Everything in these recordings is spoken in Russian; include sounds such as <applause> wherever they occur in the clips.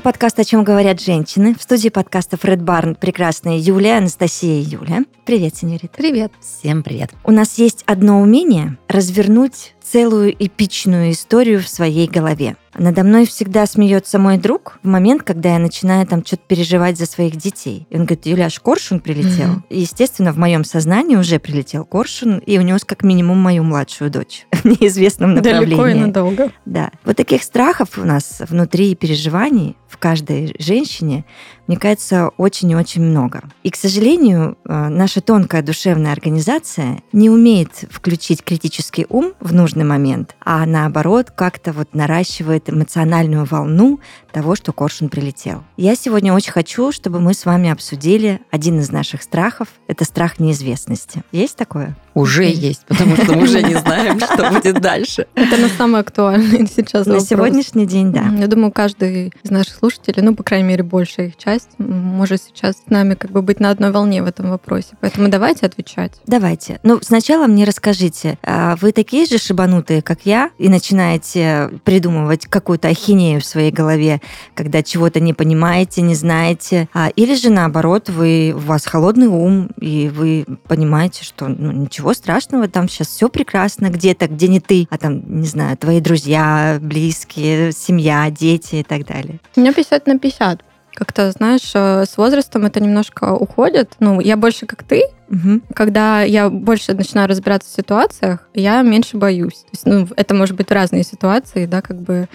Это подкаст «О чем говорят женщины». В студии подкаста Фред Барн прекрасная Юлия, Анастасия и Юля. Привет, сеньорита. Привет. Всем привет. У нас есть одно умение – развернуть целую эпичную историю в своей голове. Надо мной всегда смеется мой друг в момент, когда я начинаю там что-то переживать за своих детей. И он говорит, Юляш, коршун прилетел. Mm-hmm. И, естественно, в моем сознании уже прилетел коршун и унес как минимум мою младшую дочь <laughs> в неизвестном направлении. Далеко и надолго. Да. Вот таких страхов у нас внутри и переживаний в каждой женщине, мне кажется, очень и очень много. И, к сожалению, э, наша тонкая душевная организация не умеет включить критический ум в нужный момент, а наоборот как-то вот наращивает эмоциональную волну того, что коршун прилетел. Я сегодня очень хочу, чтобы мы с вами обсудили один из наших страхов. Это страх неизвестности. Есть такое? Уже есть, потому что мы уже не <laughs> знаем, что будет дальше. Это на самый актуальный <laughs> сейчас На сегодняшний день, да. Я думаю, каждый из наших слушателей, ну, по крайней мере, большая их часть, может сейчас с нами как бы быть на одной волне в этом вопросе. Поэтому давайте отвечать. Давайте. Ну, сначала мне расскажите, а вы такие же шибанутые, как я, и начинаете придумывать какую-то ахинею в своей голове, когда чего-то не понимаете, не знаете, а, или же наоборот, вы, у вас холодный ум, и вы понимаете, что ну, ничего страшного, там сейчас все прекрасно где-то, где не ты, а там, не знаю, твои друзья, близкие, семья, дети и так далее. У меня 50 на 50. Как-то, знаешь, э, с возрастом это немножко уходит. Ну, я больше как ты, Угу. Когда я больше начинаю разбираться в ситуациях, я меньше боюсь. То есть, ну, это может быть в разные ситуации, да, как бы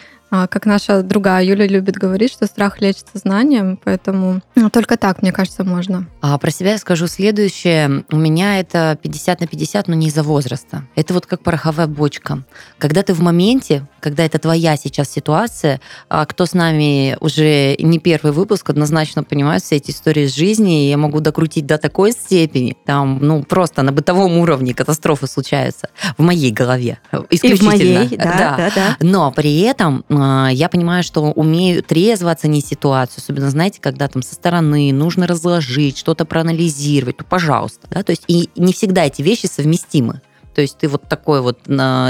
как наша другая Юля любит говорить, что страх лечится знанием, поэтому ну, только так, мне кажется, можно. А про себя я скажу следующее. У меня это 50 на 50, но не из-за возраста. Это вот как пороховая бочка. Когда ты в моменте, когда это твоя сейчас ситуация, а кто с нами уже не первый выпуск, однозначно понимает все эти истории из жизни, и я могу докрутить до такой степени, там, ну, просто на бытовом уровне катастрофы случаются в моей голове. Исключительно. И в моей, да, да. да, да. Но при этом а, я понимаю, что умею трезво оценить ситуацию, особенно, знаете, когда там со стороны нужно разложить, что-то проанализировать, то пожалуйста. Да? То есть и не всегда эти вещи совместимы. То есть ты вот такой вот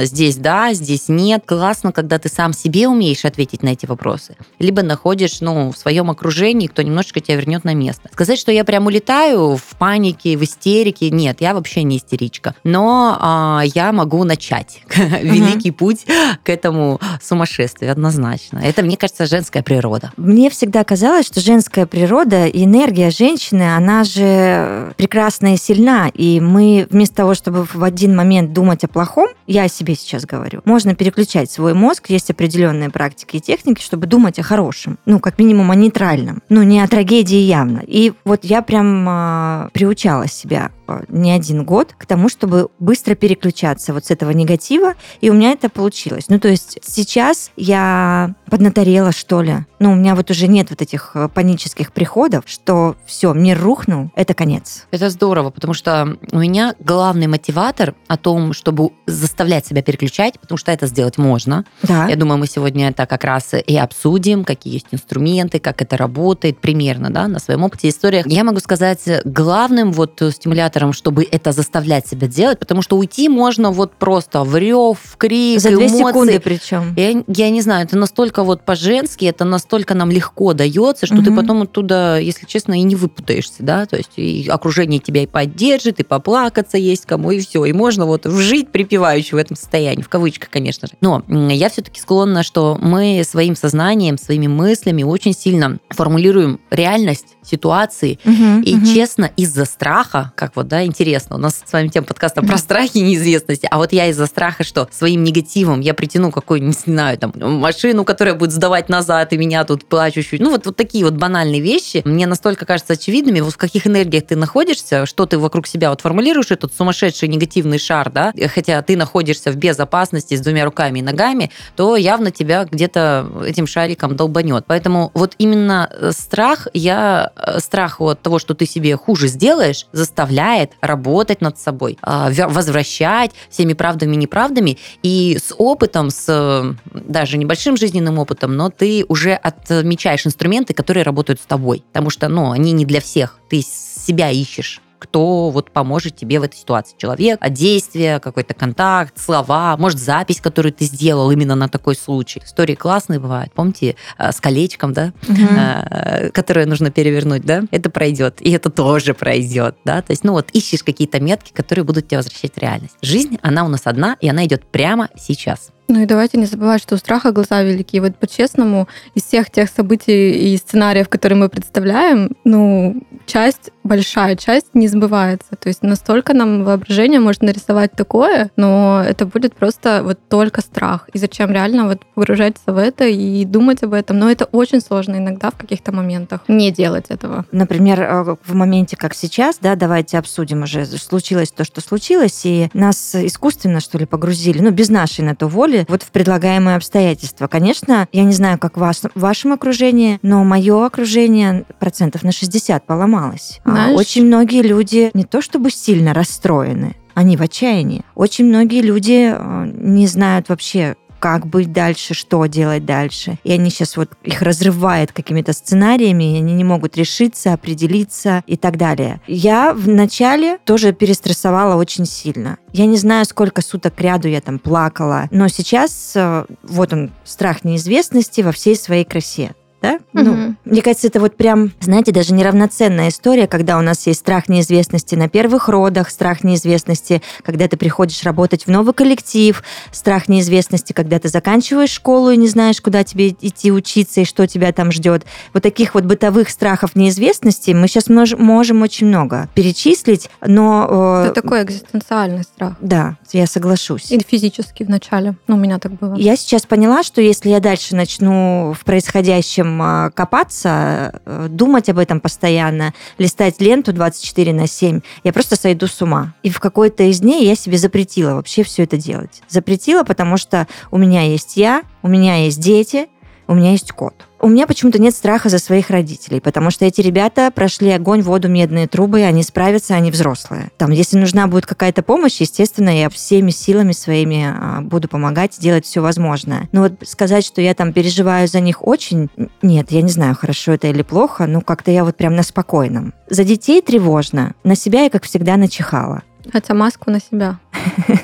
здесь да, здесь нет. Классно, когда ты сам себе умеешь ответить на эти вопросы. Либо находишь ну, в своем окружении, кто немножечко тебя вернет на место. Сказать, что я прям улетаю в панике, в истерике, нет, я вообще не истеричка. Но а, я могу начать <laughs> великий путь к этому сумасшествию, однозначно. Это, мне кажется, женская природа. Мне всегда казалось, что женская природа и энергия женщины, она же прекрасна и сильна. И мы вместо того, чтобы в один момент момент думать о плохом, я о себе сейчас говорю, можно переключать свой мозг, есть определенные практики и техники, чтобы думать о хорошем, ну, как минимум о нейтральном, ну, не о трагедии явно. И вот я прям э, приучала себя Э, не один год к тому, чтобы быстро переключаться вот с этого негатива, и у меня это получилось. Ну, то есть сейчас я поднаторела, что ли. Ну, у меня вот уже нет вот этих э, панических приходов, что все, мир рухнул, это конец. Это здорово, потому что у меня главный мотиватор о том, чтобы заставлять себя переключать, потому что это сделать можно. Да. Я думаю, мы сегодня это как раз и обсудим, какие есть инструменты, как это работает примерно, да, на своем опыте, историях. Я могу сказать, главным вот стимулятором чтобы это заставлять себя делать, потому что уйти можно вот просто в рев, в крик, За две секунды причем. Я, я не знаю, это настолько вот по-женски, это настолько нам легко дается, что угу. ты потом оттуда, если честно, и не выпутаешься, да, то есть и окружение тебя и поддержит, и поплакаться есть кому, и все, и можно вот вжить припеваючи в этом состоянии, в кавычках, конечно же. Но я все-таки склонна, что мы своим сознанием, своими мыслями очень сильно формулируем реальность ситуации, угу, и угу. честно, из-за страха, как вот вот, да, интересно. У нас с вами тема подкаста про страхи и неизвестности, а вот я из-за страха, что своим негативом я притяну какую-нибудь, не знаю, там, машину, которая будет сдавать назад, и меня тут плачущую. Ну, вот, вот такие вот банальные вещи мне настолько кажутся очевидными, вот в каких энергиях ты находишься, что ты вокруг себя вот формулируешь этот сумасшедший негативный шар, да, хотя ты находишься в безопасности с двумя руками и ногами, то явно тебя где-то этим шариком долбанет. Поэтому вот именно э, страх, я э, страх от того, что ты себе хуже сделаешь, заставляет заставляет работать над собой, а, возвращать всеми правдами и неправдами. И с опытом, с даже небольшим жизненным опытом, но ты уже отмечаешь инструменты, которые работают с тобой. Потому что, ну, они не для всех. Ты себя ищешь кто вот поможет тебе в этой ситуации. Человек, а действие, какой-то контакт, слова, может, запись, которую ты сделал именно на такой случай. Истории классные бывают. Помните, э, с колечком, да, угу. которое нужно перевернуть, да? Это пройдет, и это тоже пройдет, да? То есть, ну вот, ищешь какие-то метки, которые будут тебя возвращать в реальность. Жизнь, она у нас одна, и она идет прямо сейчас. Ну и давайте не забывать, что у страха глаза велики. Вот по-честному, из всех тех событий и сценариев, которые мы представляем, ну, часть, большая часть не сбывается. То есть настолько нам воображение может нарисовать такое, но это будет просто вот только страх. И зачем реально вот погружаться в это и думать об этом? Но это очень сложно иногда в каких-то моментах не делать этого. Например, э, в моменте, как сейчас, да, давайте обсудим уже, случилось то, что случилось, и нас искусственно, что ли, погрузили, ну, без нашей на то воли, вот в предлагаемые обстоятельства. Конечно, я не знаю, как в вашем окружении, но мое окружение процентов на 60 поломалось. А Знаешь? Очень многие люди не то чтобы сильно расстроены, они в отчаянии. Очень многие люди э, не знают вообще, как быть дальше, что делать дальше. И они сейчас вот их разрывают какими-то сценариями, и они не могут решиться, определиться и так далее. Я вначале тоже перестрессовала очень сильно. Я не знаю, сколько суток ряду я там плакала, но сейчас э, вот он, страх неизвестности во всей своей красе да? Угу. Ну, мне кажется, это вот прям, знаете, даже неравноценная история, когда у нас есть страх неизвестности на первых родах, страх неизвестности, когда ты приходишь работать в новый коллектив, страх неизвестности, когда ты заканчиваешь школу и не знаешь, куда тебе идти учиться и что тебя там ждет. Вот таких вот бытовых страхов неизвестности мы сейчас мож можем очень много перечислить, но... Э, это такой экзистенциальный страх. Да, я соглашусь. И физически вначале. Ну, у меня так было. Я сейчас поняла, что если я дальше начну в происходящем а, копаться, э, думать об этом постоянно, листать ленту 24 на 7, я просто сойду с ума. И в какой-то из дней я себе запретила вообще все это делать. Запретила, потому что у меня есть я, у меня есть дети, у меня есть кот. У меня почему-то нет страха за своих родителей, потому что эти ребята прошли огонь, воду, медные трубы, они справятся, они взрослые. Там, если нужна будет какая-то помощь, естественно, я всеми силами своими а, буду помогать, делать все возможное. Но вот сказать, что я там переживаю за них очень, нет, я не знаю, хорошо это или плохо, но как-то я вот прям на спокойном. За детей тревожно, на себя я, как всегда, начихала. Хотя маску на себя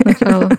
сначала.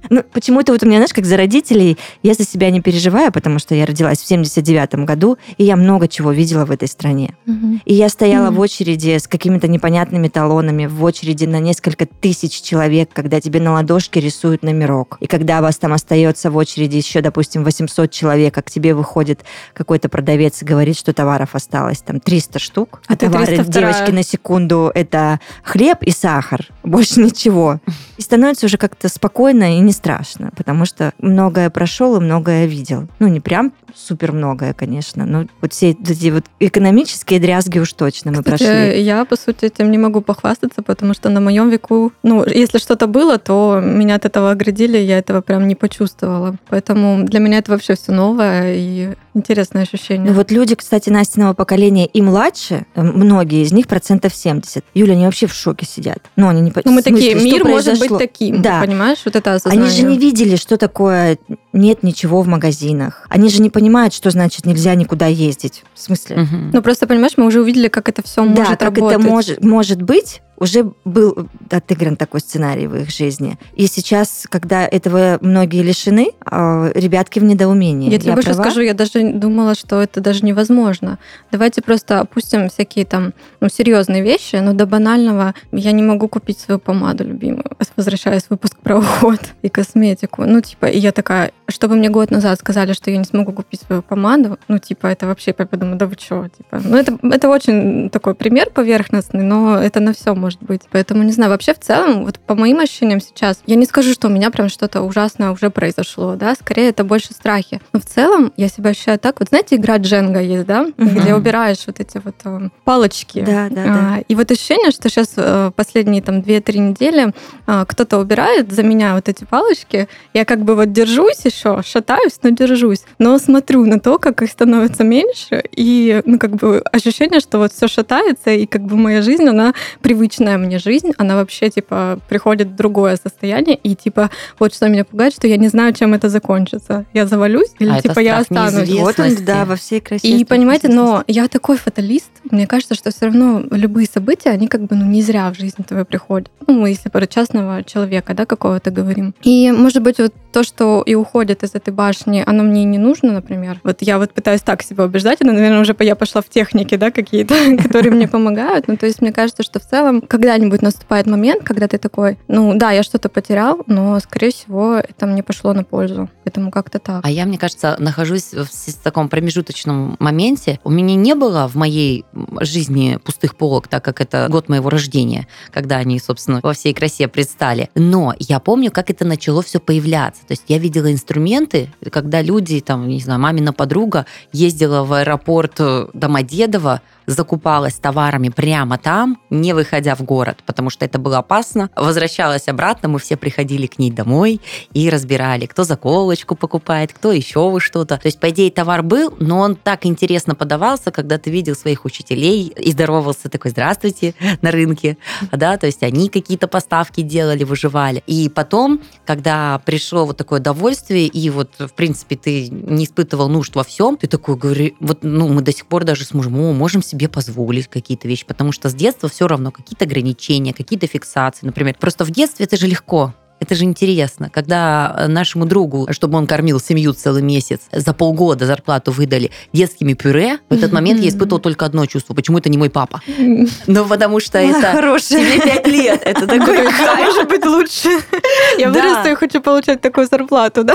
<laughs> Ну, почему-то вот у меня, знаешь, как за родителей, я за себя не переживаю, потому что я родилась в 79-м году, и я много чего видела в этой стране. Угу. И я стояла угу. в очереди с какими-то непонятными талонами, в очереди на несколько тысяч человек, когда тебе на ладошке рисуют номерок. И когда вас там остается в очереди еще, допустим, 800 человек, а к тебе выходит какой-то продавец и говорит, что товаров осталось там 300 штук. А, а товары, девочки, на секунду, это хлеб и сахар, больше ничего. <laughs> И становится уже как-то спокойно и не страшно, потому что многое прошел и многое видел. Ну, не прям супер многое, конечно, но вот все эти вот экономические дрязги уж точно мы Кстати, прошли. Я, по сути, этим не могу похвастаться, потому что на моем веку, ну, если что-то было, то меня от этого оградили, я этого прям не почувствовала. Поэтому для меня это вообще все новое и интересное ощущение. Ну, вот люди, кстати, Настиного поколения и младше, э, многие из них процентов 70. Юля, они вообще в шоке сидят. Ну, они не Ну, мы такие, мир может быть таким, да. понимаешь? Вот это осознание. Они же не видели, что такое нет ничего в магазинах. Они же не понимают, что значит нельзя никуда ездить. В смысле? Угу. Ну, просто, понимаешь, мы уже увидели, как это все да, может как работать. это может, может быть, уже был отыгран такой сценарий в их жизни. И сейчас, когда этого многие лишены, а, ребятки в недоумении. Я тебе я больше права? скажу, я даже думала, что это даже невозможно. Давайте просто опустим всякие там ну, серьезные вещи, но до банального я не могу купить свою помаду любимую, <laughs> возвращаясь в выпуск про уход и косметику. Ну, типа, и я такая, чтобы мне год назад сказали, что я не смогу купить свою помаду, ну, типа, это вообще, я подумала, да вы чего, типа. Ну, это, это очень такой пример поверхностный, но это на все может быть. Поэтому, не знаю, вообще в целом, вот по моим ощущениям сейчас, я не скажу, что у меня прям что-то ужасное уже произошло, да, скорее это больше страхи. Но в целом я себя ощущаю так, вот знаете, игра Дженга есть, да, угу. где убираешь вот эти вот э, палочки. Да, да, а, да. И вот ощущение, что сейчас э, последние там 2-3 недели э, кто-то убирает за меня вот эти палочки, я как бы вот держусь еще шатаюсь, но держусь. Но смотрю на то, как их становится меньше, и, ну, как бы ощущение, что вот все шатается, и как бы моя жизнь, она привычная мне жизнь, она вообще, типа, приходит в другое состояние, и, типа, вот что меня пугает, что я не знаю, чем это закончится. Я завалюсь, или, а типа, я останусь. Вот он, да, во всей красе. И, понимаете, но я такой фаталист, мне кажется, что все равно любые события, они как бы, ну, не зря в жизнь твою приходят. Ну, мы если про частного человека, да, какого-то говорим. И, может быть, вот то, что и уходит из этой башни, оно мне не нужно, например. Вот я вот пытаюсь так себя убеждать, но, наверное, уже я пошла в техники, да, какие-то, <laughs> которые мне помогают. Ну, то есть мне кажется, что в целом когда-нибудь наступает момент, когда ты такой, ну, да, я что-то потерял, но, скорее всего, это мне пошло на пользу. Поэтому как-то так. А я, мне кажется, нахожусь в таком промежуточном моменте. У меня не было в моей жизни пустых полок, так как это год моего рождения, когда они, собственно, во всей красе предстали. Но я помню, как это начало все появляться. То есть я видела инструменты, когда люди, там, не знаю, мамина подруга ездила в аэропорт э, Домодедово, закупалась товарами прямо там, не выходя в город, потому что это было опасно. Возвращалась обратно, мы все приходили к ней домой и разбирали, кто заколочку покупает, кто еще вы что-то. То есть, по идее, товар был, но он так интересно подавался, когда ты видел своих учителей и здоровался такой, здравствуйте, на рынке, да, то есть они какие-то поставки делали, выживали. И потом, когда пришло вот такое довольствие, и вот, в принципе, ты не испытывал нужд во всем, ты такой говоришь, вот, ну, мы до сих пор даже с мужем, можем себе позволить какие-то вещи, потому что с детства все равно какие-то ограничения, какие-то фиксации, например. Просто в детстве это же легко. Это же интересно, когда э, нашему другу, чтобы он кормил семью целый месяц, за полгода зарплату выдали детскими пюре, в этот момент я испытывала только одно чувство. Почему это не мой папа? <laughs> Ну, потому что это... Хороший. Тебе пять лет. Это <laughs> такой Может быть лучше. Я вырасту и хочу получать такую зарплату, да?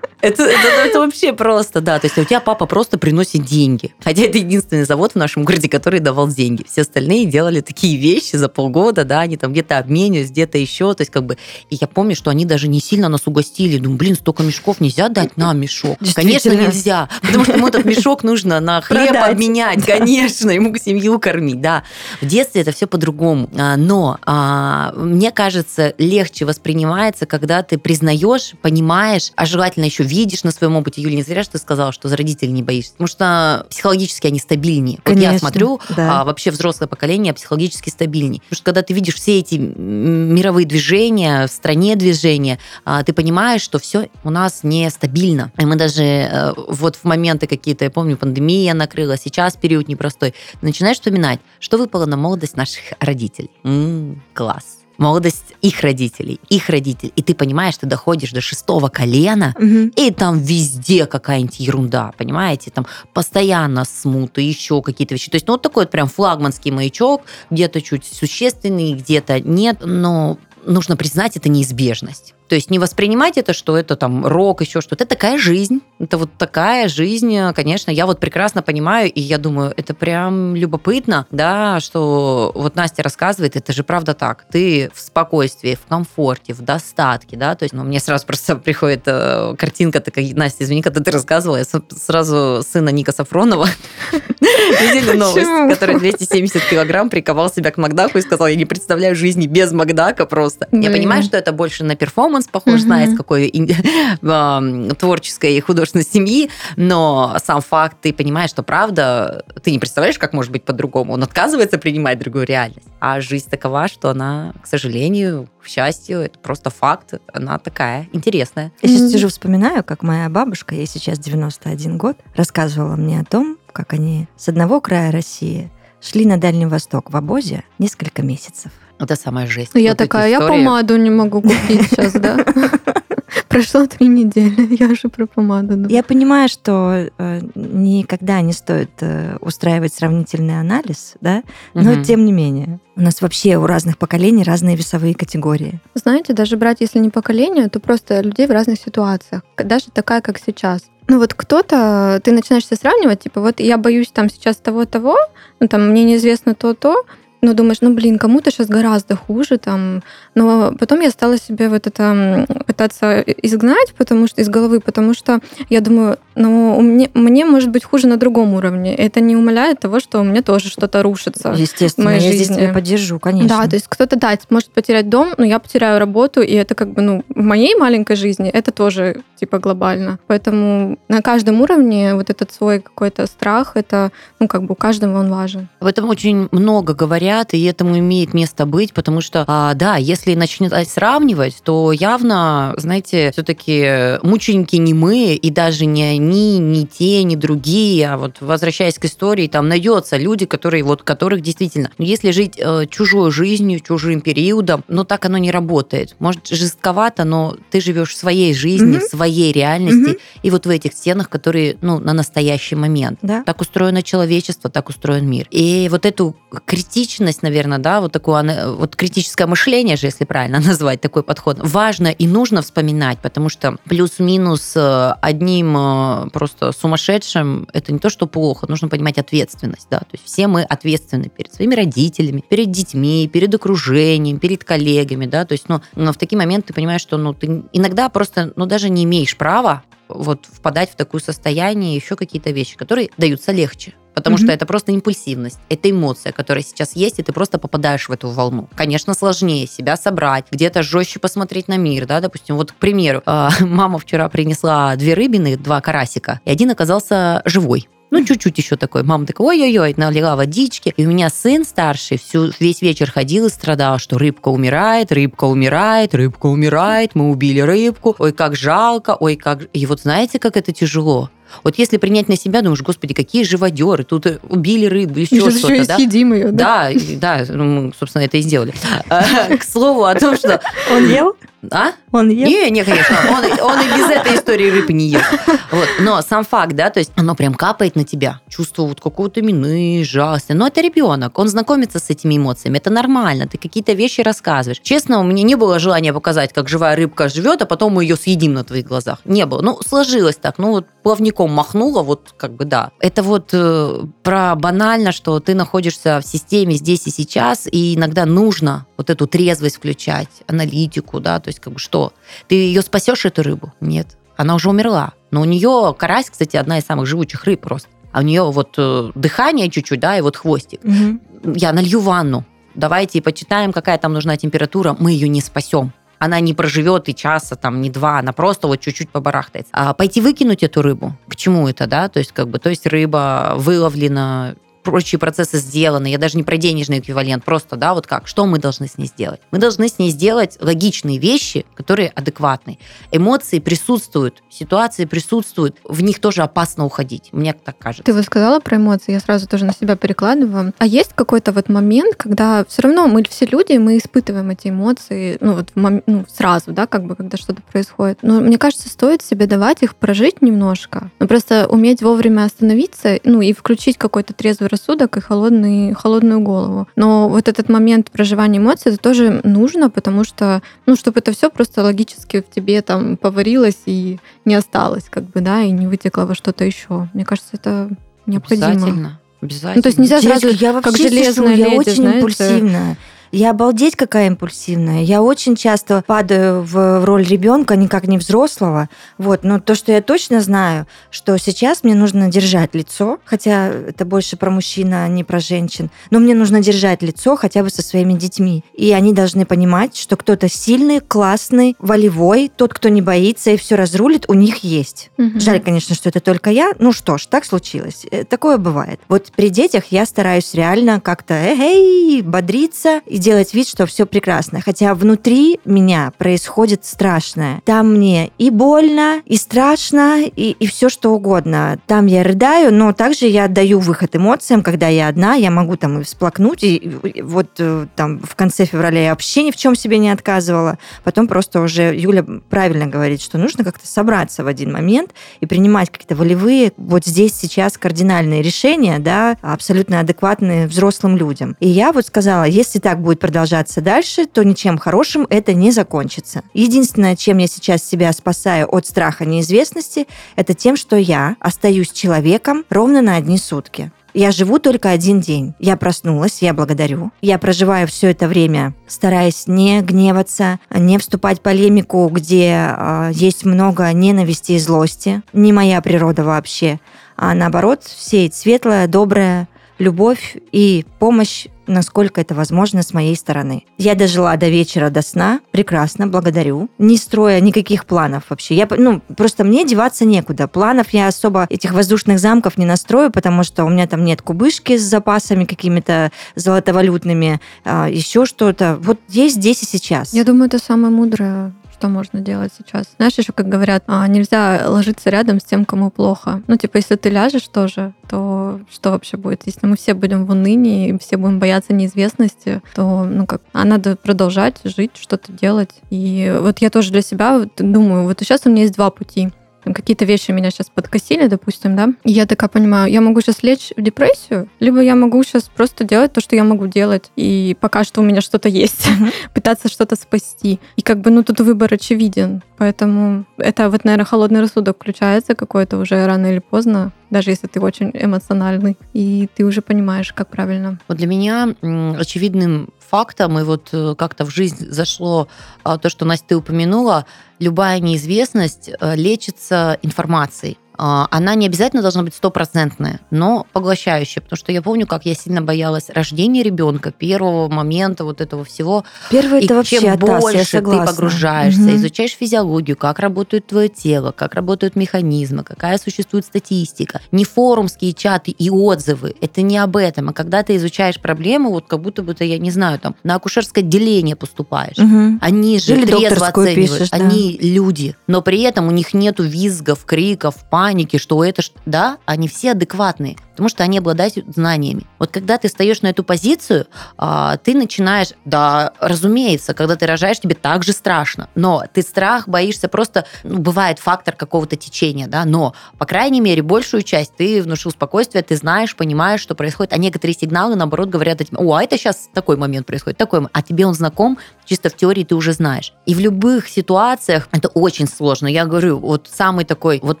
Это, это, это вообще просто, да. То есть у тебя папа просто приносит деньги. Хотя это единственный завод в нашем городе, который давал деньги. Все остальные делали такие вещи за полгода, да, они там где-то обменивались, где-то еще. То есть как бы... И я помню, что они даже не сильно нас угостили. Думаю, блин, столько мешков нельзя дать нам мешок. Конечно, нельзя. Потому что ему этот мешок нужно на хлеб Продать. обменять, конечно, ему семью кормить, да. В детстве это все по-другому. А, но а, мне кажется, легче воспринимается, когда ты признаешь, понимаешь, а желательно еще видишь на своем опыте, Юля, не зря, что ты сказала, что за родителей не боишься, потому что психологически они стабильнее. Конечно, вот я смотрю, да. а, вообще взрослое поколение психологически стабильнее. Потому что когда ты видишь все эти мировые движения, в стране движения, а, ты понимаешь, что все у нас нестабильно. И мы даже а, вот в моменты какие-то, я помню, пандемия накрыла, сейчас период непростой, начинаешь вспоминать, что выпало на молодость наших родителей. М-м, класс молодость их родителей, их родителей. И ты понимаешь, ты доходишь до шестого колена, угу. и там везде какая-нибудь ерунда, понимаете? Там постоянно смуты, еще какие-то вещи. То есть, ну, вот такой вот прям флагманский маячок, где-то чуть существенный, где-то нет, но нужно признать, это неизбежность. То есть не воспринимать это, что это там рок, еще что-то. Это такая жизнь. Это вот такая жизнь, конечно, я вот прекрасно понимаю, и я думаю, это прям любопытно, да, что вот Настя рассказывает, это же правда так. Ты в спокойствии, в комфорте, в достатке, да, то есть, ну, мне сразу просто <laughs> приходит э, картинка такая, Настя, извини, когда ты рассказывала, я сразу сына Ника Сафронова <laughs> видели новость, который 270 килограмм приковал себя к Макдаку и сказал, я не представляю жизни без Макдака просто. Я понимаю, что это больше на перформанс, перформанс похож, mm-hmm. знает, с какой <laughs> творческой и художественной семьи, но сам факт, ты понимаешь, что правда, ты не представляешь, как может быть по-другому. Он отказывается принимать другую реальность. А жизнь такова, что она, к сожалению, к счастью, это просто факт, она такая интересная. Я сейчас сижу, вспоминаю, как моя бабушка, ей сейчас 91 год, рассказывала мне о том, как они с одного края России шли на Дальний Восток в обозе несколько месяцев. Это самая жесть. Я вот такая, я помаду не могу купить сейчас, да? <laughs> Прошло три недели, я уже про помаду. Думаю. Я понимаю, что э, никогда не стоит э, устраивать сравнительный анализ, да, но угу. тем не менее. У нас вообще у разных поколений разные весовые категории. Знаете, даже брать, если не поколение, то просто людей в разных ситуациях. Даже такая, как сейчас. Ну вот кто-то, ты начинаешь себя сравнивать, типа вот я боюсь там сейчас того-того, ну там мне неизвестно то-то, ну, думаешь, ну, блин, кому-то сейчас гораздо хуже, там, но потом я стала себе вот это пытаться изгнать, потому что из головы, потому что я думаю, ну, мне, мне может быть хуже на другом уровне. Это не умаляет того, что у меня тоже что-то рушится. Естественно, в моей я жизни. здесь тебя поддержу, конечно. Да, то есть кто-то, да, может потерять дом, но я потеряю работу, и это как бы, ну, в моей маленькой жизни это тоже типа глобально. Поэтому на каждом уровне вот этот свой какой-то страх, это, ну, как бы у каждого он важен. Об этом очень много говорят, и этому имеет место быть, потому что, а, да, если начнет сравнивать, то явно, знаете, все-таки мученики не мы, и даже не они, не те, не другие, а вот возвращаясь к истории, там найдется люди, которые вот, которых действительно, ну, если жить э, чужой жизнью, чужим периодом, ну, так оно не работает. Может, жестковато, но ты живешь своей жизнью, mm-hmm. своей реальности угу. и вот в этих стенах, которые, ну, на настоящий момент. Да. Так устроено человечество, так устроен мир. И вот эту критичность, наверное, да, вот такое, вот критическое мышление же, если правильно <laughs> назвать такой подход, важно и нужно вспоминать, потому что плюс-минус э, одним э, просто сумасшедшим это не то, что плохо, нужно понимать ответственность, да, то есть все мы ответственны перед своими родителями, перед детьми, перед окружением, перед коллегами, да, то есть, ну, в такие моменты ты понимаешь, что, ну, ты иногда просто, ну, даже не имеешь права вот впадать в такое состояние, еще какие-то вещи, которые даются легче. Потому mm-hmm. что это просто импульсивность, это эмоция, которая сейчас есть, и ты просто попадаешь в эту волну. Конечно, сложнее себя собрать, где-то жестче посмотреть на мир, да, допустим, вот, к примеру, э, <laughs> мама вчера принесла две рыбины, два карасика, и один оказался живой. Ну, чуть-чуть еще такой. Мама такая, ой-ой-ой, налила водички. И у меня сын старший всю, весь вечер ходил и страдал, что рыбка умирает, рыбка умирает, рыбка умирает, мы убили рыбку, ой, как жалко, ой, как... И вот знаете, как это тяжело? Вот если принять на себя, думаешь, господи, какие живодеры, тут убили рыбу, еще что-то, да? съедим ее, да? Да, да, мы, собственно, это и сделали. А, <laughs> к слову о том, что... Он ел? А? Он ел? Не, не, конечно. Он, он и без этой истории рыбы не ест. Вот. Но сам факт, да, то есть оно прям капает на тебя. Чувство вот какого-то вины, жалости. Но это ребенок, он знакомится с этими эмоциями. Это нормально, ты какие-то вещи рассказываешь. Честно, у меня не было желания показать, как живая рыбка живет, а потом мы ее съедим на твоих глазах. Не было. Ну, сложилось так. Ну, вот плавником махнула, вот как бы да. Это вот э, про банально, что ты находишься в системе здесь и сейчас, и иногда нужно вот эту трезвость включать, аналитику, да, то есть как бы что? Ты ее спасешь, эту рыбу? Нет. Она уже умерла. Но у нее карась, кстати, одна из самых живучих рыб просто. А у нее вот э, дыхание чуть-чуть, да, и вот хвостик. Угу. Я налью ванну. Давайте почитаем, какая там нужна температура. Мы ее не спасем она не проживет и часа, там, не два, она просто вот чуть-чуть побарахтается. А пойти выкинуть эту рыбу, к чему это, да? То есть, как бы, то есть рыба выловлена прочие процессы сделаны, я даже не про денежный эквивалент, просто, да, вот как, что мы должны с ней сделать? Мы должны с ней сделать логичные вещи, которые адекватны. Эмоции присутствуют, ситуации присутствуют, в них тоже опасно уходить, мне так кажется. Ты вот сказала про эмоции, я сразу тоже на себя перекладываю. А есть какой-то вот момент, когда все равно мы все люди, мы испытываем эти эмоции, ну вот мом... ну, сразу, да, как бы, когда что-то происходит. Но мне кажется, стоит себе давать их прожить немножко. Ну, просто уметь вовремя остановиться, ну, и включить какой-то трезвый рассудок и холодный, холодную голову. Но вот этот момент проживания эмоций, это тоже нужно, потому что, ну, чтобы это все просто логически в тебе там поварилось и не осталось, как бы, да, и не вытекло во что-то еще. Мне кажется, это необходимо. Обязательно. Обязательно. Ну, то есть нельзя сразу, я как железная я леди, очень знаете, импульсивная. Я обалдеть какая импульсивная. Я очень часто падаю в роль ребенка, никак не взрослого. Вот. Но то, что я точно знаю, что сейчас мне нужно держать лицо, хотя это больше про мужчин, а не про женщин, но мне нужно держать лицо хотя бы со своими детьми. И они должны понимать, что кто-то сильный, классный, волевой, тот, кто не боится и все разрулит, у них есть. Угу. Жаль, конечно, что это только я. Ну что ж, так случилось. Э, такое бывает. Вот при детях я стараюсь реально как-то эй, бодриться и делать вид, что все прекрасно. Хотя внутри меня происходит страшное. Там мне и больно, и страшно, и, и все что угодно. Там я рыдаю, но также я даю выход эмоциям, когда я одна, я могу там и всплакнуть. И, и вот э, там в конце февраля я вообще ни в чем себе не отказывала. Потом просто уже Юля правильно говорит, что нужно как-то собраться в один момент и принимать какие-то волевые, вот здесь сейчас кардинальные решения, да, абсолютно адекватные взрослым людям. И я вот сказала, если так будет будет продолжаться дальше, то ничем хорошим это не закончится. Единственное, чем я сейчас себя спасаю от страха неизвестности, это тем, что я остаюсь человеком ровно на одни сутки. Я живу только один день. Я проснулась, я благодарю. Я проживаю все это время, стараясь не гневаться, не вступать в полемику, где э, есть много ненависти и злости. Не моя природа вообще. А наоборот, сеять светлое, доброе, любовь и помощь насколько это возможно с моей стороны. Я дожила до вечера, до сна. Прекрасно, благодарю. Не строя никаких планов вообще. Я, ну, просто мне деваться некуда. Планов я особо этих воздушных замков не настрою, потому что у меня там нет кубышки с запасами какими-то золотовалютными, а, еще что-то. Вот есть здесь и сейчас. Я думаю, это самое мудрое что можно делать сейчас. Знаешь, еще как говорят, а, нельзя ложиться рядом с тем, кому плохо. Ну, типа, если ты ляжешь тоже, то что вообще будет? Если мы все будем в унынии, все будем бояться неизвестности, то, ну, как, а надо продолжать жить, что-то делать. И вот я тоже для себя думаю, вот сейчас у меня есть два пути какие-то вещи меня сейчас подкосили, допустим, да, и я такая понимаю, я могу сейчас лечь в депрессию, либо я могу сейчас просто делать то, что я могу делать, и пока что у меня что-то есть, <laughs> пытаться что-то спасти. И как бы, ну, тут выбор очевиден. Поэтому это вот, наверное, холодный рассудок включается какой-то уже рано или поздно, даже если ты очень эмоциональный, и ты уже понимаешь, как правильно. Вот для меня очевидным фактом, и вот э, как-то в жизнь зашло а, то, что Настя ты упомянула, любая неизвестность э, лечится информацией. А, она не обязательно должна быть стопроцентная, но поглощающая, потому что я помню, как я сильно боялась рождения ребенка, первого момента вот этого всего. Первый это вообще чем да, больше ты погружаешься, угу. изучаешь физиологию, как работает твое тело, как работают механизмы, какая существует статистика. Не форумские чаты и отзывы, это не об этом, а когда ты изучаешь проблему, вот как будто бы ты, я не знаю, там на акушерское отделение поступаешь. Угу. Они же Или трезво оценивают, пишешь, да. они люди, но при этом у них нету визгов, криков, паники, паники, что это, да, они все адекватные, потому что они обладают знаниями. Вот когда ты встаешь на эту позицию, а, ты начинаешь, да, разумеется, когда ты рожаешь, тебе так же страшно, но ты страх боишься просто, ну, бывает фактор какого-то течения, да, но, по крайней мере, большую часть ты внушил спокойствие, ты знаешь, понимаешь, что происходит, а некоторые сигналы, наоборот, говорят, о, а это сейчас такой момент происходит, такой, а тебе он знаком, чисто в теории ты уже знаешь. И в любых ситуациях это очень сложно. Я говорю, вот самый такой вот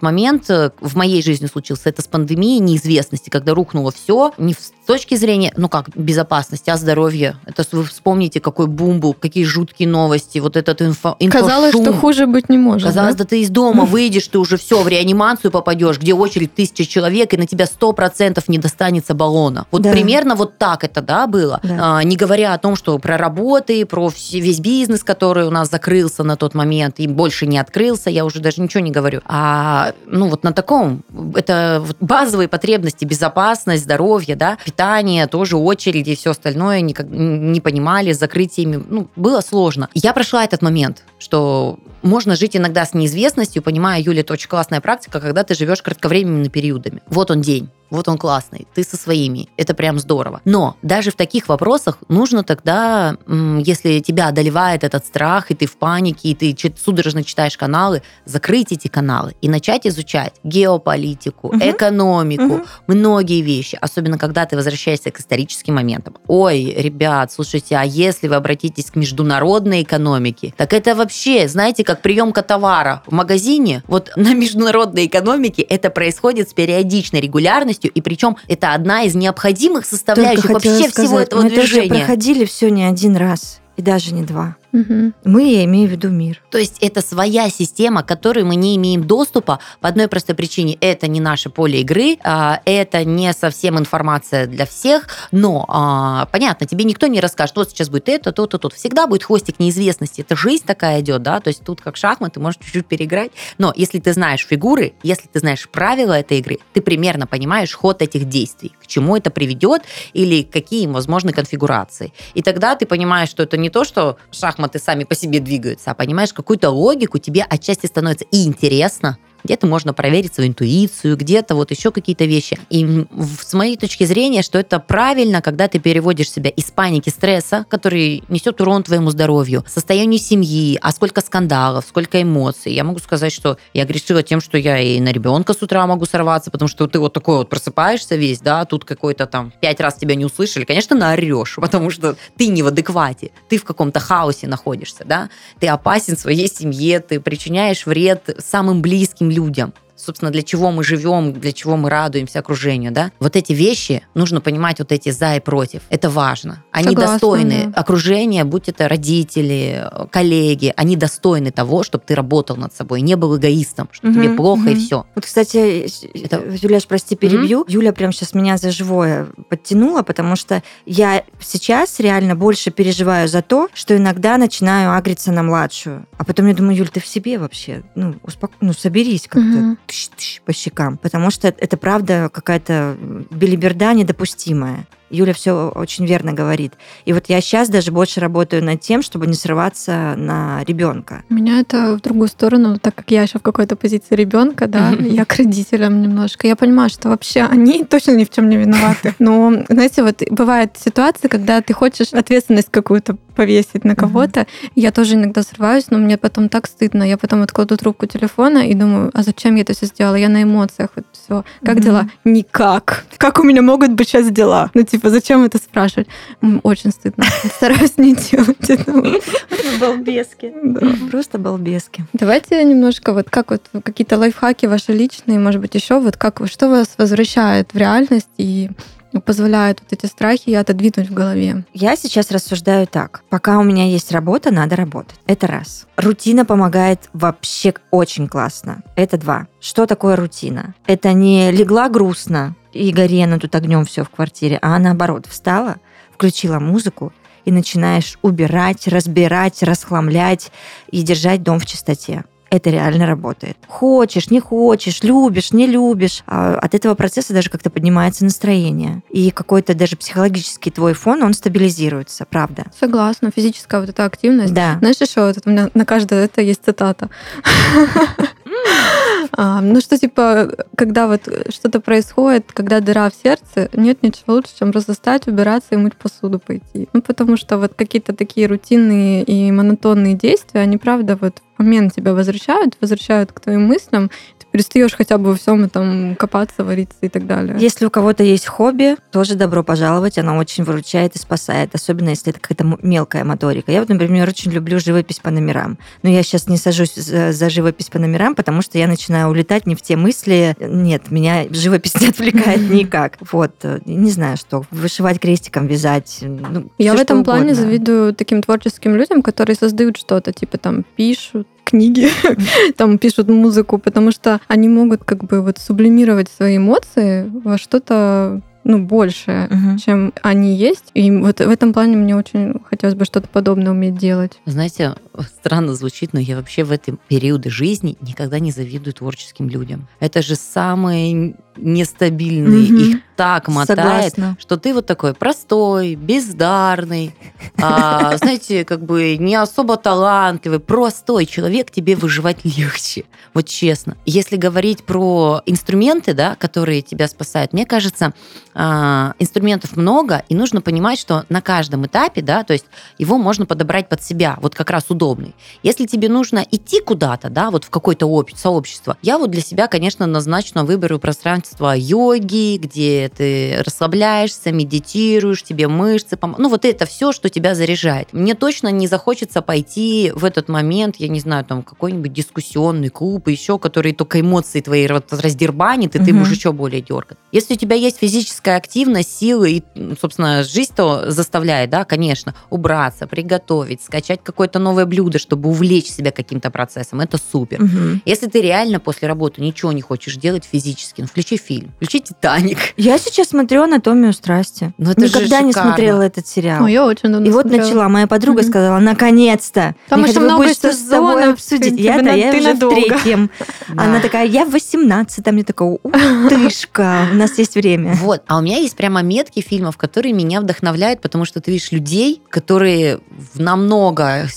момент э, в моей жизни случился, это с пандемией неизвестности, когда рухнуло все, не с точки зрения, ну как, безопасности, а здоровья. Это вы вспомните, какой бум был, какие жуткие новости, вот этот инфо, инфошум. Казалось, что хуже быть не может. Казалось, да, да ты из дома <laughs> выйдешь, ты уже все, в реанимацию попадешь, где очередь тысяча человек, и на тебя сто процентов не достанется баллона. Вот да. примерно вот так это, да, было. Да. А, не говоря о том, что про работы, про весь бизнес, который у нас закрылся на тот момент и больше не открылся, я уже даже ничего не говорю. А, ну, вот на таком, это базовые потребности, безопасность, здоровье, да, питание, тоже очереди и все остальное не, не понимали, с закрытиями, ну, было сложно. Я прошла этот момент, что можно жить иногда с неизвестностью, понимая, Юля, это очень классная практика, когда ты живешь кратковременными периодами. Вот он день вот он классный, ты со своими, это прям здорово. Но даже в таких вопросах нужно тогда, если тебя одолевает этот страх, и ты в панике, и ты судорожно читаешь каналы, закрыть эти каналы и начать изучать геополитику, угу. экономику, угу. многие вещи, особенно когда ты возвращаешься к историческим моментам. Ой, ребят, слушайте, а если вы обратитесь к международной экономике, так это вообще, знаете, как приемка товара в магазине, вот на международной экономике это происходит с периодичной регулярностью, и причем это одна из необходимых составляющих вообще сказать, всего этого мы движения. Мы проходили все не один раз, и даже не два. Угу. Мы, я имею в виду мир. То есть это своя система, к которой мы не имеем доступа по одной простой причине. Это не наше поле игры, а, это не совсем информация для всех, но а, понятно, тебе никто не расскажет, вот сейчас будет это, то-то, то. Всегда будет хвостик неизвестности. Это жизнь такая идет, да, то есть тут как шахматы, можешь чуть-чуть переиграть. Но если ты знаешь фигуры, если ты знаешь правила этой игры, ты примерно понимаешь ход этих действий, к чему это приведет или какие возможны конфигурации. И тогда ты понимаешь, что это не то, что шахматы шахматы сами по себе двигаются, а понимаешь какую-то логику, тебе отчасти становится и интересно, где-то можно проверить свою интуицию, где-то вот еще какие-то вещи. И с моей точки зрения, что это правильно, когда ты переводишь себя из паники, стресса, который несет урон твоему здоровью, состоянию семьи, а сколько скандалов, сколько эмоций. Я могу сказать, что я грешила тем, что я и на ребенка с утра могу сорваться, потому что ты вот такой вот просыпаешься весь, да, тут какой-то там пять раз тебя не услышали, конечно, наорешь, потому что ты не в адеквате, ты в каком-то хаосе находишься, да, ты опасен своей семье, ты причиняешь вред самым близким людям. Собственно, для чего мы живем, для чего мы радуемся окружению, да, вот эти вещи, нужно понимать вот эти за и против. Это важно. Они Согласна, достойны да. окружения, будь это родители, коллеги, они достойны того, чтобы ты работал над собой, не был эгоистом, что угу, тебе плохо угу. и все. Вот, кстати, это... Юляш, прости, перебью. Угу. Юля прям сейчас меня за живое подтянула, потому что я сейчас реально больше переживаю за то, что иногда начинаю агриться на младшую. А потом я думаю, Юль, ты в себе вообще, ну, успоко... ну соберись как-то угу. По щекам, потому что это правда какая-то белиберда недопустимая. Юля все очень верно говорит. И вот я сейчас даже больше работаю над тем, чтобы не срываться на ребенка. У меня это в другую сторону, так как я еще в какой-то позиции ребенка, да, я к родителям немножко. Я понимаю, что вообще они <laughs> точно ни в чем не виноваты. <laughs> Но, знаете, вот бывает ситуация, когда ты хочешь ответственность какую-то повесить на кого-то. Я тоже иногда срываюсь, но мне потом так стыдно. Я потом откладу трубку телефона и думаю, а зачем я это все сделала? Я на эмоциях, вот все. Как дела? Никак. Как у меня могут быть сейчас дела? Ну, типа, зачем это спрашивать? Очень стыдно. <laughs> Стараюсь не делать этого. Балбески. Просто балбески. Давайте немножко вот как вот какие-то лайфхаки ваши личные, может быть, еще вот как, что вас возвращает в реальность и позволяют вот эти страхи отодвинуть в голове? Я сейчас рассуждаю так. Пока у меня есть работа, надо работать. Это раз. Рутина помогает вообще очень классно. Это два. Что такое рутина? Это не легла грустно и горено тут огнем все в квартире, а наоборот, встала, включила музыку, и начинаешь убирать, разбирать, расхламлять и держать дом в чистоте это реально работает. Хочешь, не хочешь, любишь, не любишь. А от этого процесса даже как-то поднимается настроение. И какой-то даже психологический твой фон, он стабилизируется, правда. Согласна. Физическая вот эта активность. Да. Знаешь, еще вот у меня на каждое это есть цитата. <laughs> А, ну что, типа, когда вот что-то происходит, когда дыра в сердце, нет ничего лучше, чем просто стать, убираться и мыть посуду пойти. Ну, потому что вот какие-то такие рутинные и монотонные действия, они, правда, вот момент тебя возвращают, возвращают к твоим мыслям, перестаешь хотя бы во всем этом копаться, вариться и так далее. Если у кого-то есть хобби, тоже добро пожаловать, оно очень выручает и спасает, особенно если это какая-то мелкая моторика. Я вот, например, очень люблю живопись по номерам. Но я сейчас не сажусь за, за живопись по номерам, потому что я начинаю улетать не в те мысли. Нет, меня живопись не отвлекает <laughs> никак. Вот, не знаю, что, вышивать крестиком, вязать. Ну, я в этом плане завидую таким творческим людям, которые создают что-то, типа там пишут, книги, там пишут музыку, потому что они могут как бы вот сублимировать свои эмоции во что-то ну, больше, угу. чем они есть. И вот в этом плане мне очень хотелось бы что-то подобное уметь делать. Знаете, странно звучит, но я вообще в эти периоды жизни никогда не завидую творческим людям. Это же самые нестабильные. Угу. Их так мотает, Согласна. что ты вот такой простой, бездарный, а, <laughs> знаете, как бы не особо талантливый, простой человек, тебе выживать легче. Вот честно. Если говорить про инструменты, да, которые тебя спасают, мне кажется, а, инструментов много, и нужно понимать, что на каждом этапе, да, то есть его можно подобрать под себя, вот как раз удобный. Если тебе нужно идти куда-то, да, вот в какое-то сообщество, я вот для себя, конечно, назначно выберу пространство йоги, где ты расслабляешься, медитируешь, тебе мышцы, пом... ну вот это все, что тебя заряжает. Мне точно не захочется пойти в этот момент, я не знаю, там какой-нибудь дискуссионный клуб, еще, который только эмоции твои раздербанит, и угу. ты будешь еще более дергать. Если у тебя есть физическая активность, силы, и, собственно, жизнь-то заставляет, да, конечно, убраться, приготовить, скачать какое-то новое блюдо, чтобы увлечь себя каким-то процессом, это супер. Угу. Если ты реально после работы ничего не хочешь делать физически, ну, включи фильм, включи «Титаник». Я сейчас смотрю «Анатомию страсти». Но ну, Никогда не смотрела этот сериал. Ну, я очень давно И вот начала. Моя подруга угу. сказала, наконец-то. Там еще много что с тобой обсудить. Я, да, я уже в третьем. Она такая, я в восемнадцатом. Я такая, ух тышка, у нас есть время. Вот. А у меня есть прямо метки фильмов, которые меня вдохновляют, потому что ты видишь людей, которые в намного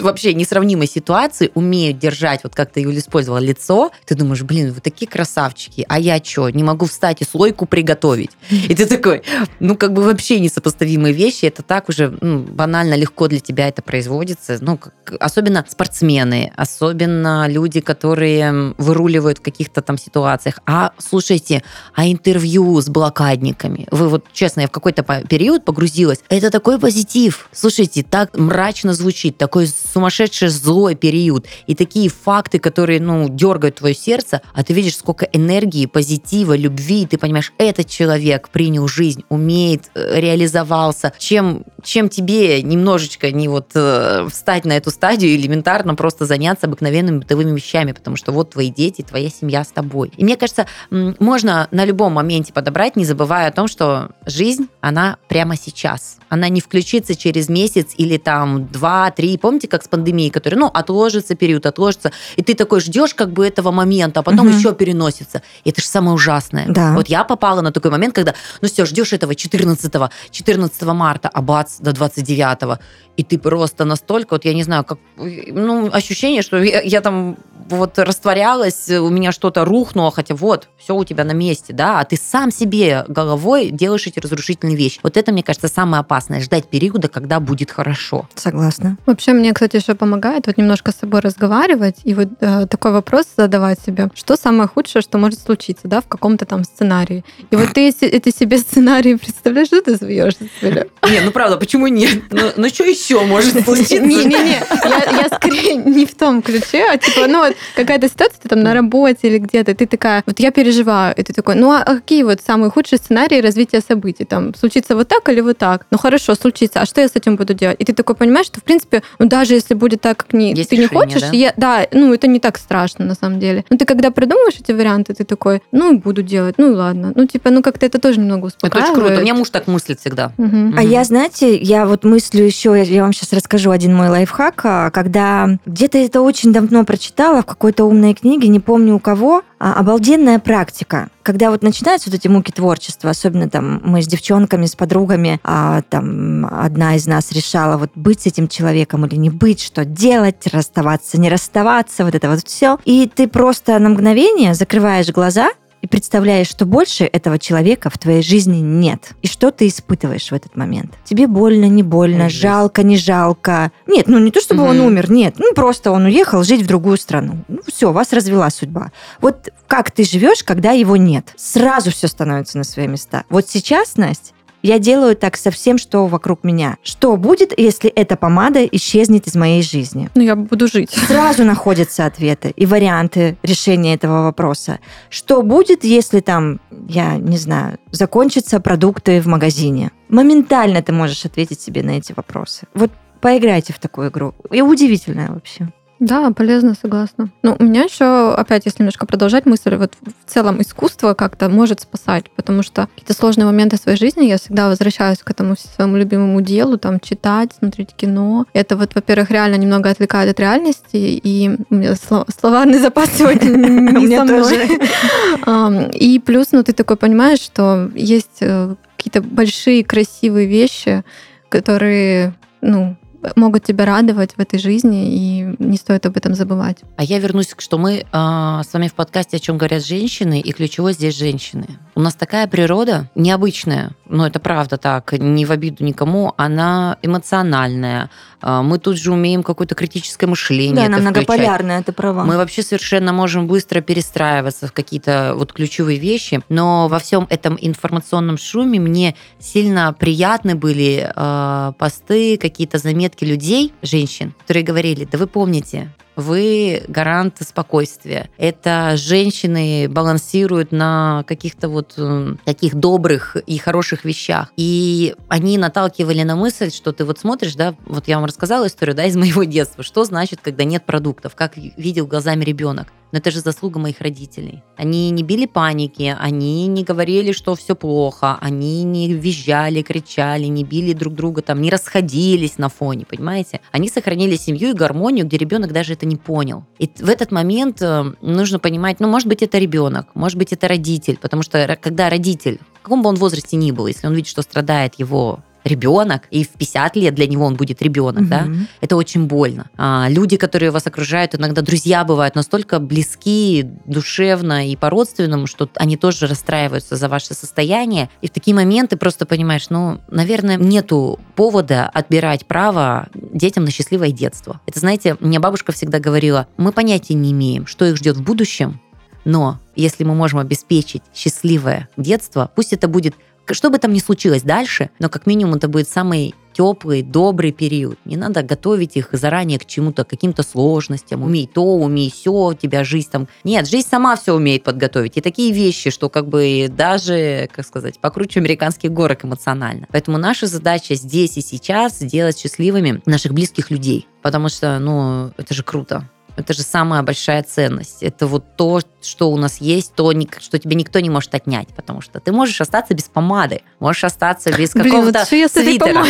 вообще несравнимой ситуации умеют держать, вот как ты Юля использовала, лицо. Ты думаешь, блин, вы такие красавчики, а я что? Все, не могу встать и слойку приготовить. И ты такой, ну, как бы вообще несопоставимые вещи, это так уже ну, банально легко для тебя это производится. Ну, как, особенно спортсмены, особенно люди, которые выруливают в каких-то там ситуациях. А, слушайте, а интервью с блокадниками? Вы вот, честно, я в какой-то период погрузилась. Это такой позитив. Слушайте, так мрачно звучит, такой сумасшедший злой период. И такие факты, которые, ну, дергают твое сердце, а ты видишь, сколько энергии, позитива, любви, и ты понимаешь, этот человек принял жизнь, умеет, э, реализовался, чем, чем тебе немножечко не вот э, встать на эту стадию, элементарно просто заняться обыкновенными бытовыми вещами, потому что вот твои дети, твоя семья с тобой. И мне кажется, можно на любом моменте подобрать, не забывая о том, что жизнь, она прямо сейчас. Она не включится через месяц или там два, три. Помните, как с пандемией, которая, ну, отложится период, отложится, и ты такой ждешь как бы этого момента, а потом угу. еще переносится. И это же самое ужасное. Да. Вот я попала на такой момент, когда, ну все, ждешь этого 14 14 марта, а бац, до 29 и ты просто настолько, вот я не знаю, как, ну, ощущение, что я, я там вот растворялась, у меня что-то рухнуло, хотя вот, все у тебя на месте, да, а ты сам себе головой делаешь эти разрушительные вещи. Вот это, мне кажется, самое опасное, ждать периода, когда будет хорошо. Согласна. Вообще, мне, кстати, еще помогает вот немножко с собой разговаривать и вот э, такой вопрос задавать себе, что самое худшее, что может случиться, да, в каком-то там сценарии. И вот ты эти себе сценарии представляешь, что ты смеешься, Не, ну правда, почему нет? Ну, ну что еще может случиться? Не-не-не, я, я скорее не в том ключе, а типа, ну вот какая-то ситуация, ты там на работе или где-то, ты такая, вот я переживаю, и ты такой, ну а какие вот самые худшие сценарии развития событий? Там, случится вот так или вот так? Ну хорошо, случится, а что я с этим буду делать? И ты такой понимаешь, что в принципе, ну даже если будет так, как не, Есть ты решение, не хочешь, да? Я, да, ну это не так страшно на самом деле. Но ты когда придумываешь эти варианты, ты такой, ну буду делать, ну ладно. Ну типа, ну как-то это тоже немного успокаивает. Это очень круто. У меня муж так мыслит всегда. Угу. А я, знаете, я вот мыслю еще, я вам сейчас расскажу один мой лайфхак, а, когда где-то это очень давно прочитала в какой-то умной книге, не помню у кого, а, обалденная практика. Когда вот начинаются вот эти муки творчества, особенно там мы с девчонками, с подругами, а, там одна из нас решала вот быть с этим человеком или не быть, что делать, расставаться, не расставаться, вот это вот все. И ты просто на мгновение закрываешь глаза и представляешь, что больше этого человека в твоей жизни нет. И что ты испытываешь в этот момент? Тебе больно, не больно, Ой, жалко, не жалко. Нет, ну не то, чтобы Мгм. он умер, нет. Ну просто он уехал жить в другую страну. Ну все, вас развела судьба. Вот как ты живешь, когда его нет? Сразу все становится на свои места. Вот сейчас, Настя, я делаю так со всем, что вокруг меня. Что будет, если эта помада исчезнет из моей жизни? Ну я буду жить. Сразу <laughs> находятся ответы и варианты решения этого вопроса. Что будет, если там, я не знаю, закончатся продукты в магазине? Моментально ты можешь ответить себе на эти вопросы. Вот поиграйте в такую игру. И удивительная вообще. Да, полезно, согласна. Ну, у меня еще, опять, если немножко продолжать мысль, вот в целом искусство как-то может спасать, потому что какие-то сложные моменты своей жизни я всегда возвращаюсь к этому своему любимому делу, там, читать, смотреть кино. Это вот, во-первых, реально немного отвлекает от реальности, и у меня сло- словарный запас сегодня <laughs> не со мной. <laughs> И плюс, ну, ты такой понимаешь, что есть э, какие-то большие красивые вещи, которые, ну, могут тебя радовать в этой жизни, и не стоит об этом забывать. А я вернусь, к что мы а, с вами в подкасте «О чем говорят женщины», и ключевой здесь женщины. У нас такая природа необычная, но это правда так, не в обиду никому, она эмоциональная. А, мы тут же умеем какое-то критическое мышление Да, она многополярная, это права. Мы вообще совершенно можем быстро перестраиваться в какие-то вот ключевые вещи, но во всем этом информационном шуме мне сильно приятны были э, посты, какие-то заметки людей, женщин, которые говорили, да вы помните, вы гарант спокойствия. Это женщины балансируют на каких-то вот м, таких добрых и хороших вещах. И они наталкивали на мысль, что ты вот смотришь, да, вот я вам рассказала историю, да, из моего детства, что значит, когда нет продуктов, как видел глазами ребенок. Но это же заслуга моих родителей. Они не били паники, они не говорили, что все плохо, они не визжали, кричали, не били друг друга, там, не расходились на фоне, понимаете? Они сохранили семью и гармонию, где ребенок даже это не понял. И в этот момент э, нужно понимать, ну, может быть, это ребенок, может быть, это родитель, потому что когда родитель, в каком бы он возрасте ни был, если он видит, что страдает его ребенок, и в 50 лет для него он будет ребенок, угу. да, это очень больно. А, люди, которые вас окружают, иногда друзья бывают настолько близки душевно и по-родственному, что они тоже расстраиваются за ваше состояние. И в такие моменты просто понимаешь, ну, наверное, нету повода отбирать право детям на счастливое детство. Это, знаете, мне бабушка всегда говорила, мы понятия не имеем, что их ждет в будущем, но если мы можем обеспечить счастливое детство, пусть это будет что бы там ни случилось дальше, но как минимум это будет самый теплый, добрый период. Не надо готовить их заранее к чему-то, каким-то сложностям. Умей то, умей все, тебя жизнь там... Нет, жизнь сама все умеет подготовить. И такие вещи, что как бы даже, как сказать, покруче американских горок эмоционально. Поэтому наша задача здесь и сейчас сделать счастливыми наших близких людей. Потому что, ну, это же круто. Это же самая большая ценность. Это вот то, что у нас есть, то, что тебе никто не может отнять, потому что ты можешь остаться без помады, можешь остаться без какого-то вот свитера.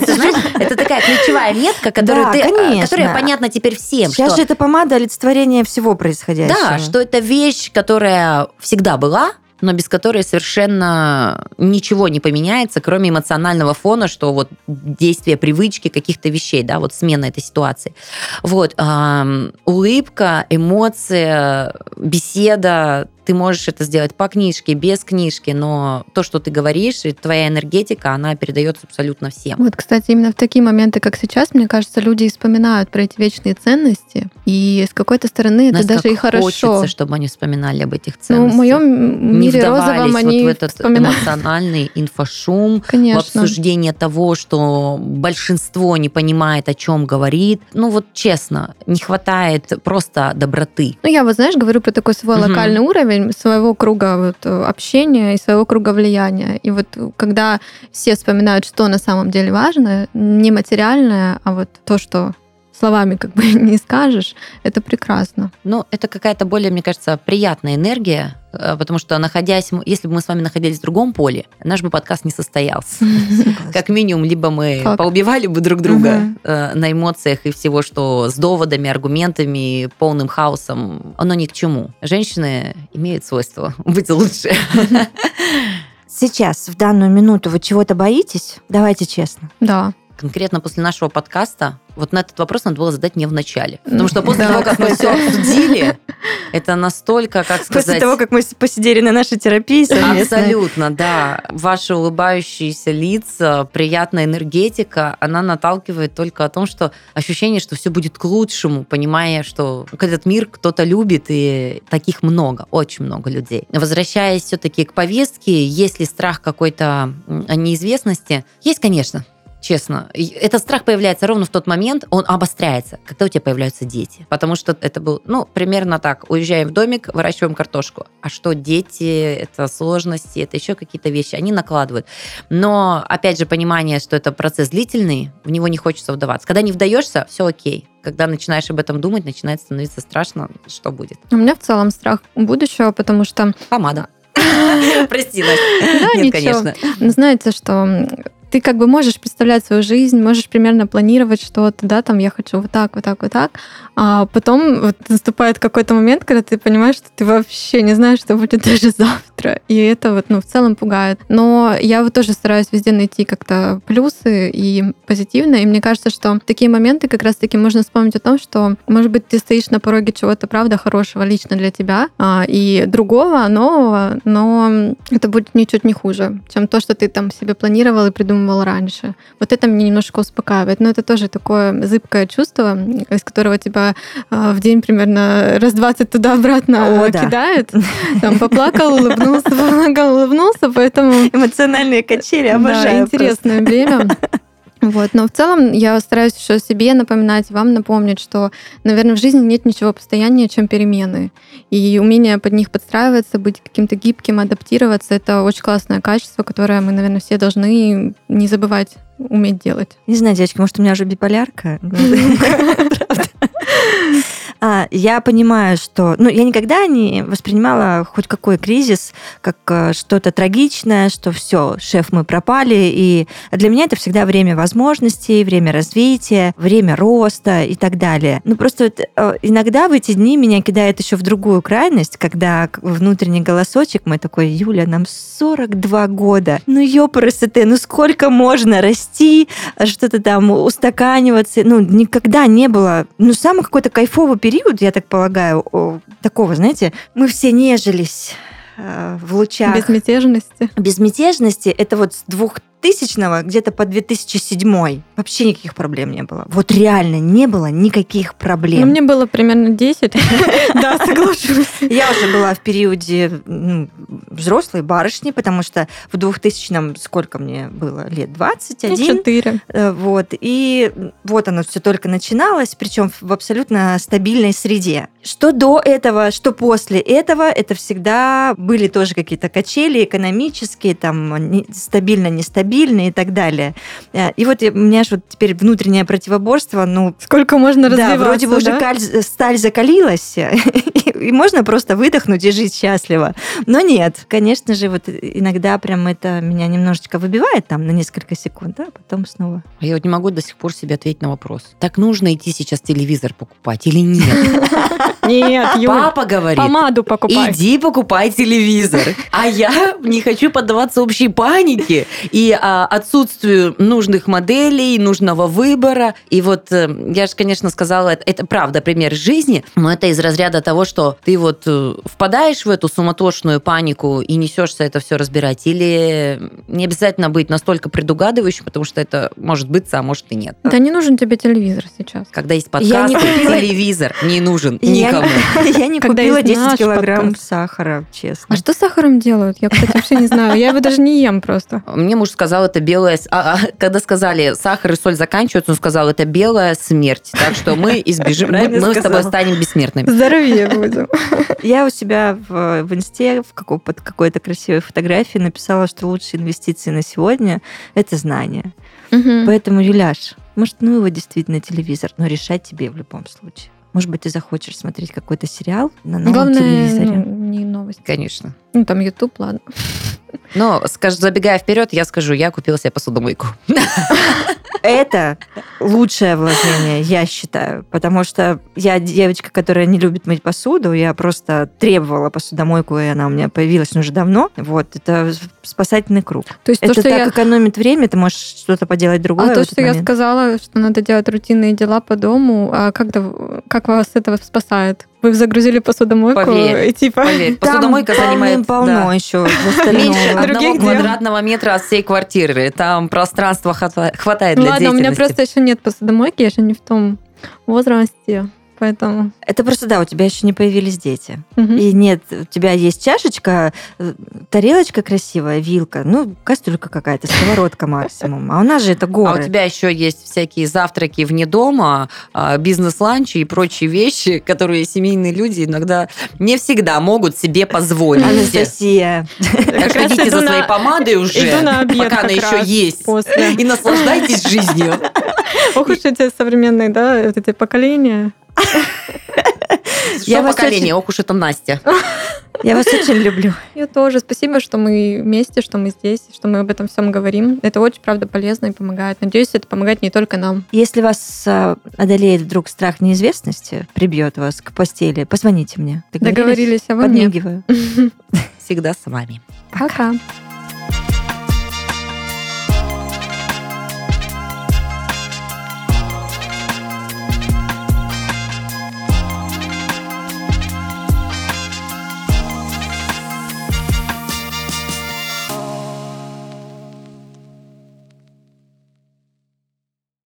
это, знаешь, это такая ключевая метка, которую да, ты, конечно. которая понятна теперь всем. Сейчас что, же это помада олицетворение всего происходящего. Да, что это вещь, которая всегда была, но без которой совершенно ничего не поменяется, кроме эмоционального фона, что вот действие привычки каких-то вещей, да, вот смена этой ситуации. Вот, улыбка, эмоция, беседа, ты можешь это сделать по книжке, без книжки, но то, что ты говоришь, и твоя энергетика, она передается абсолютно всем. Вот, кстати, именно в такие моменты, как сейчас, мне кажется, люди вспоминают про эти вечные ценности, и с какой-то стороны это Нас даже и хорошо. хочется, чтобы они вспоминали об этих ценностях. Ну, в моем мире Не розовом они вот в этот вспоминают. эмоциональный инфошум, Конечно. в обсуждение того, что большинство не понимает, о чем говорит. Ну вот честно, не хватает просто доброты. Ну я вот, знаешь, говорю про такой свой угу. локальный уровень, своего круга вот, общения и своего круга влияния. И вот когда все вспоминают, что на самом деле важно, не материальное, а вот то, что словами как бы <laughs> не скажешь, это прекрасно. Ну, это какая-то более, мне кажется, приятная энергия, э, потому что находясь, если бы мы с вами находились в другом поле, наш бы подкаст не состоялся. <laughs> Как минимум, либо мы поубивали бы друг друга э, на эмоциях и всего, что с доводами, аргументами, полным хаосом, оно ни к чему. Женщины имеют свойство <laughs> быть лучше. Сейчас, в данную минуту, вы чего-то боитесь? Давайте честно. Да конкретно после нашего подкаста, вот на этот вопрос надо было задать мне в начале. Потому что после того, как мы все обсудили, это настолько, как сказать... После того, как мы посидели на нашей терапии совместно. Абсолютно, да. Ваши улыбающиеся лица, приятная энергетика, она наталкивает только о том, что ощущение, что все будет к лучшему, понимая, что этот мир кто-то любит, и таких много, очень много людей. Возвращаясь все-таки к повестке, есть ли страх какой-то неизвестности? Есть, конечно честно. Этот страх появляется ровно в тот момент, он обостряется, когда у тебя появляются дети. Потому что это был, ну, примерно так. Уезжаем в домик, выращиваем картошку. А что дети, это сложности, это еще какие-то вещи, они накладывают. Но, опять же, понимание, что это процесс длительный, в него не хочется вдаваться. Когда не вдаешься, все окей когда начинаешь об этом думать, начинает становиться страшно, что будет. У меня в целом страх будущего, потому что... Помада. <laughs> Прости, Настя. Нет, конечно. Знаете, что ты как бы можешь представлять свою жизнь, можешь примерно планировать что-то, да, там я хочу вот так, вот так, вот так, а потом вот наступает какой-то момент, когда ты понимаешь, что ты вообще не знаешь, что будет <laughs> даже завтра, и это вот, ну, в целом пугает. Но я вот тоже стараюсь везде найти как-то плюсы и позитивно, и мне кажется, что такие моменты как раз-таки можно вспомнить о том, что, может быть, ты стоишь на пороге чего-то, правда, хорошего лично для тебя, а, и другого, нового, но это будет ничуть не хуже, чем то, что ты там себе планировал и придумывал раньше. Вот это мне немножко успокаивает. Но это тоже такое зыбкое чувство, из которого тебя э, в день примерно раз 20 туда-обратно О, кидает. Да. Там поплакал, улыбнулся, <laughs> поплакал, улыбнулся, поэтому... Эмоциональные качели, обожаю. Да, интересное время. <laughs> Вот. Но в целом я стараюсь еще себе напоминать, вам напомнить, что, наверное, в жизни нет ничего постояннее, чем перемены. И умение под них подстраиваться, быть каким-то гибким, адаптироваться, это очень классное качество, которое мы, наверное, все должны не забывать уметь делать. Не знаю, девочки, может, у меня уже биполярка? <laughs> А, я понимаю, что... Ну, я никогда не воспринимала хоть какой кризис как э, что-то трагичное, что все, шеф, мы пропали. И для меня это всегда время возможностей, время развития, время роста и так далее. Ну, просто э, иногда в эти дни меня кидает еще в другую крайность, когда внутренний голосочек мой такой, Юля, нам 42 года. Ну, ёпрст, ну сколько можно расти, что-то там устаканиваться. Ну, никогда не было. Ну, самый какой-то кайфовый период, я так полагаю, такого, знаете, мы все нежились э, в лучах. Безмятежности. Безмятежности. Это вот с двух тысячного где-то по 2007 вообще никаких проблем не было. Вот реально не было никаких проблем. Ну, мне было примерно 10. <laughs> Да, соглашусь. <laughs> Я уже была в периоде ну, взрослой барышни, потому что в 2000-м сколько мне было? Лет 21. 4. Э, вот. И вот оно все только начиналось, причем в абсолютно стабильной среде. Что до этого, что после этого, это всегда были тоже какие-то качели экономические, там стабильно-нестабильно, стабильны и так далее. Э, и вот у меня же вот теперь внутреннее противоборство, ну... Сколько можно развиваться, Да, вроде бы да? уже сталь закалилась, <laughs> и можно просто выдохнуть и жить счастливо. Но нет, конечно же, вот иногда прям это меня немножечко выбивает там на несколько секунд, а потом снова. Я вот не могу до сих пор себе ответить на вопрос. Так нужно идти сейчас телевизор покупать или нет? <laughs> Нет, Юль, Папа говорит, помаду покупай. Иди покупай телевизор. А я не хочу поддаваться общей панике и а, отсутствию нужных моделей, нужного выбора. И вот э, я же, конечно, сказала, это, это правда пример жизни, но это из разряда того, что ты вот э, впадаешь в эту суматошную панику и несешься это все разбирать. Или не обязательно быть настолько предугадывающим, потому что это может быть, а может и нет. Да не нужен тебе телевизор сейчас. Когда есть подкаст, телевизор не нужен никому. <laughs> Я не купила 10 килограмм сахара, честно. А что с сахаром делают? Я, кстати, вообще не знаю. Я его даже не ем просто. Мне муж сказал, это белая... А, а, когда сказали, сахар и соль заканчиваются, он сказал, это белая смерть. Так что мы избежим... Мы, мы с тобой станем бессмертными. Здоровее будем. <laughs> Я у себя в, в инсте в какой, под какой-то красивой фотографии написала, что лучшие инвестиции на сегодня – это знания. Угу. Поэтому, Юляш, может, ну его действительно телевизор, но решать тебе в любом случае. Может быть, ты захочешь смотреть какой-то сериал на новом Главное, телевизоре. Ну, не новость. Конечно. Ну, там YouTube, ладно. Но, скажу, забегая вперед, я скажу, я купила себе посудомойку. Это лучшее вложение, я считаю. Потому что я девочка, которая не любит мыть посуду. Я просто требовала посудомойку, и она у меня появилась уже давно. Вот, это спасательный круг. То есть это то, что так я... экономит время, ты можешь что-то поделать другое. А то, что момент. я сказала, что надо делать рутинные дела по дому, а как, как вас это спасает? Вы загрузили посудомойку поверь, и типа... Поверь, <laughs> посудомойка Там занимает... полно да. еще Меньше одного квадратного метра от всей квартиры. Там пространства хватает для Ладно, у меня просто еще нет посудомойки, я же не в том возрасте. Поэтому... Это просто, да, у тебя еще не появились дети. Угу. И нет, у тебя есть чашечка, э, тарелочка красивая, вилка, ну, кастрюлька какая-то, сковородка <laughs> максимум. А у нас же это горы. А у тебя еще есть всякие завтраки вне дома, а, бизнес-ланчи и прочие вещи, которые семейные люди иногда не всегда могут себе позволить. Анастасия. Так что идите за своей помадой уже, пока она еще есть. И наслаждайтесь жизнью. <laughs> Ох уж эти современные, да, эти поколения. Я поколение, ох уж это Настя. Я вас очень люблю. Я тоже. Спасибо, что мы вместе, что мы здесь, что мы об этом всем говорим. Это очень, правда, полезно и помогает. Надеюсь, это помогает не только нам. Если вас а, одолеет вдруг страх неизвестности, прибьет вас к постели, позвоните мне. Договорились, а вы Подмигиваю. <laughs> Всегда с вами. Пока.